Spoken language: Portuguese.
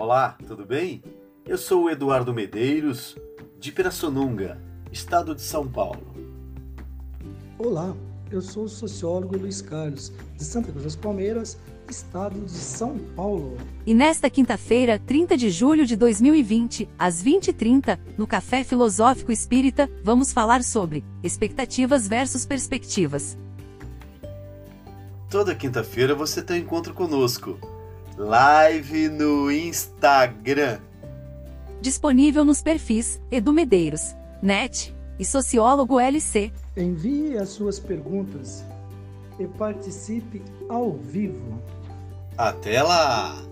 Olá, tudo bem? Eu sou o Eduardo Medeiros, de Pirassununga, estado de São Paulo. Olá, eu sou o sociólogo Luiz Carlos, de Santa Cruz das Palmeiras, estado de São Paulo. E nesta quinta-feira, 30 de julho de 2020, às 20h30, no Café Filosófico Espírita, vamos falar sobre expectativas versus perspectivas. Toda quinta-feira você tem um encontro conosco. Live no Instagram. Disponível nos perfis Edu Medeiros, NET e Sociólogo LC. Envie as suas perguntas e participe ao vivo. Até lá!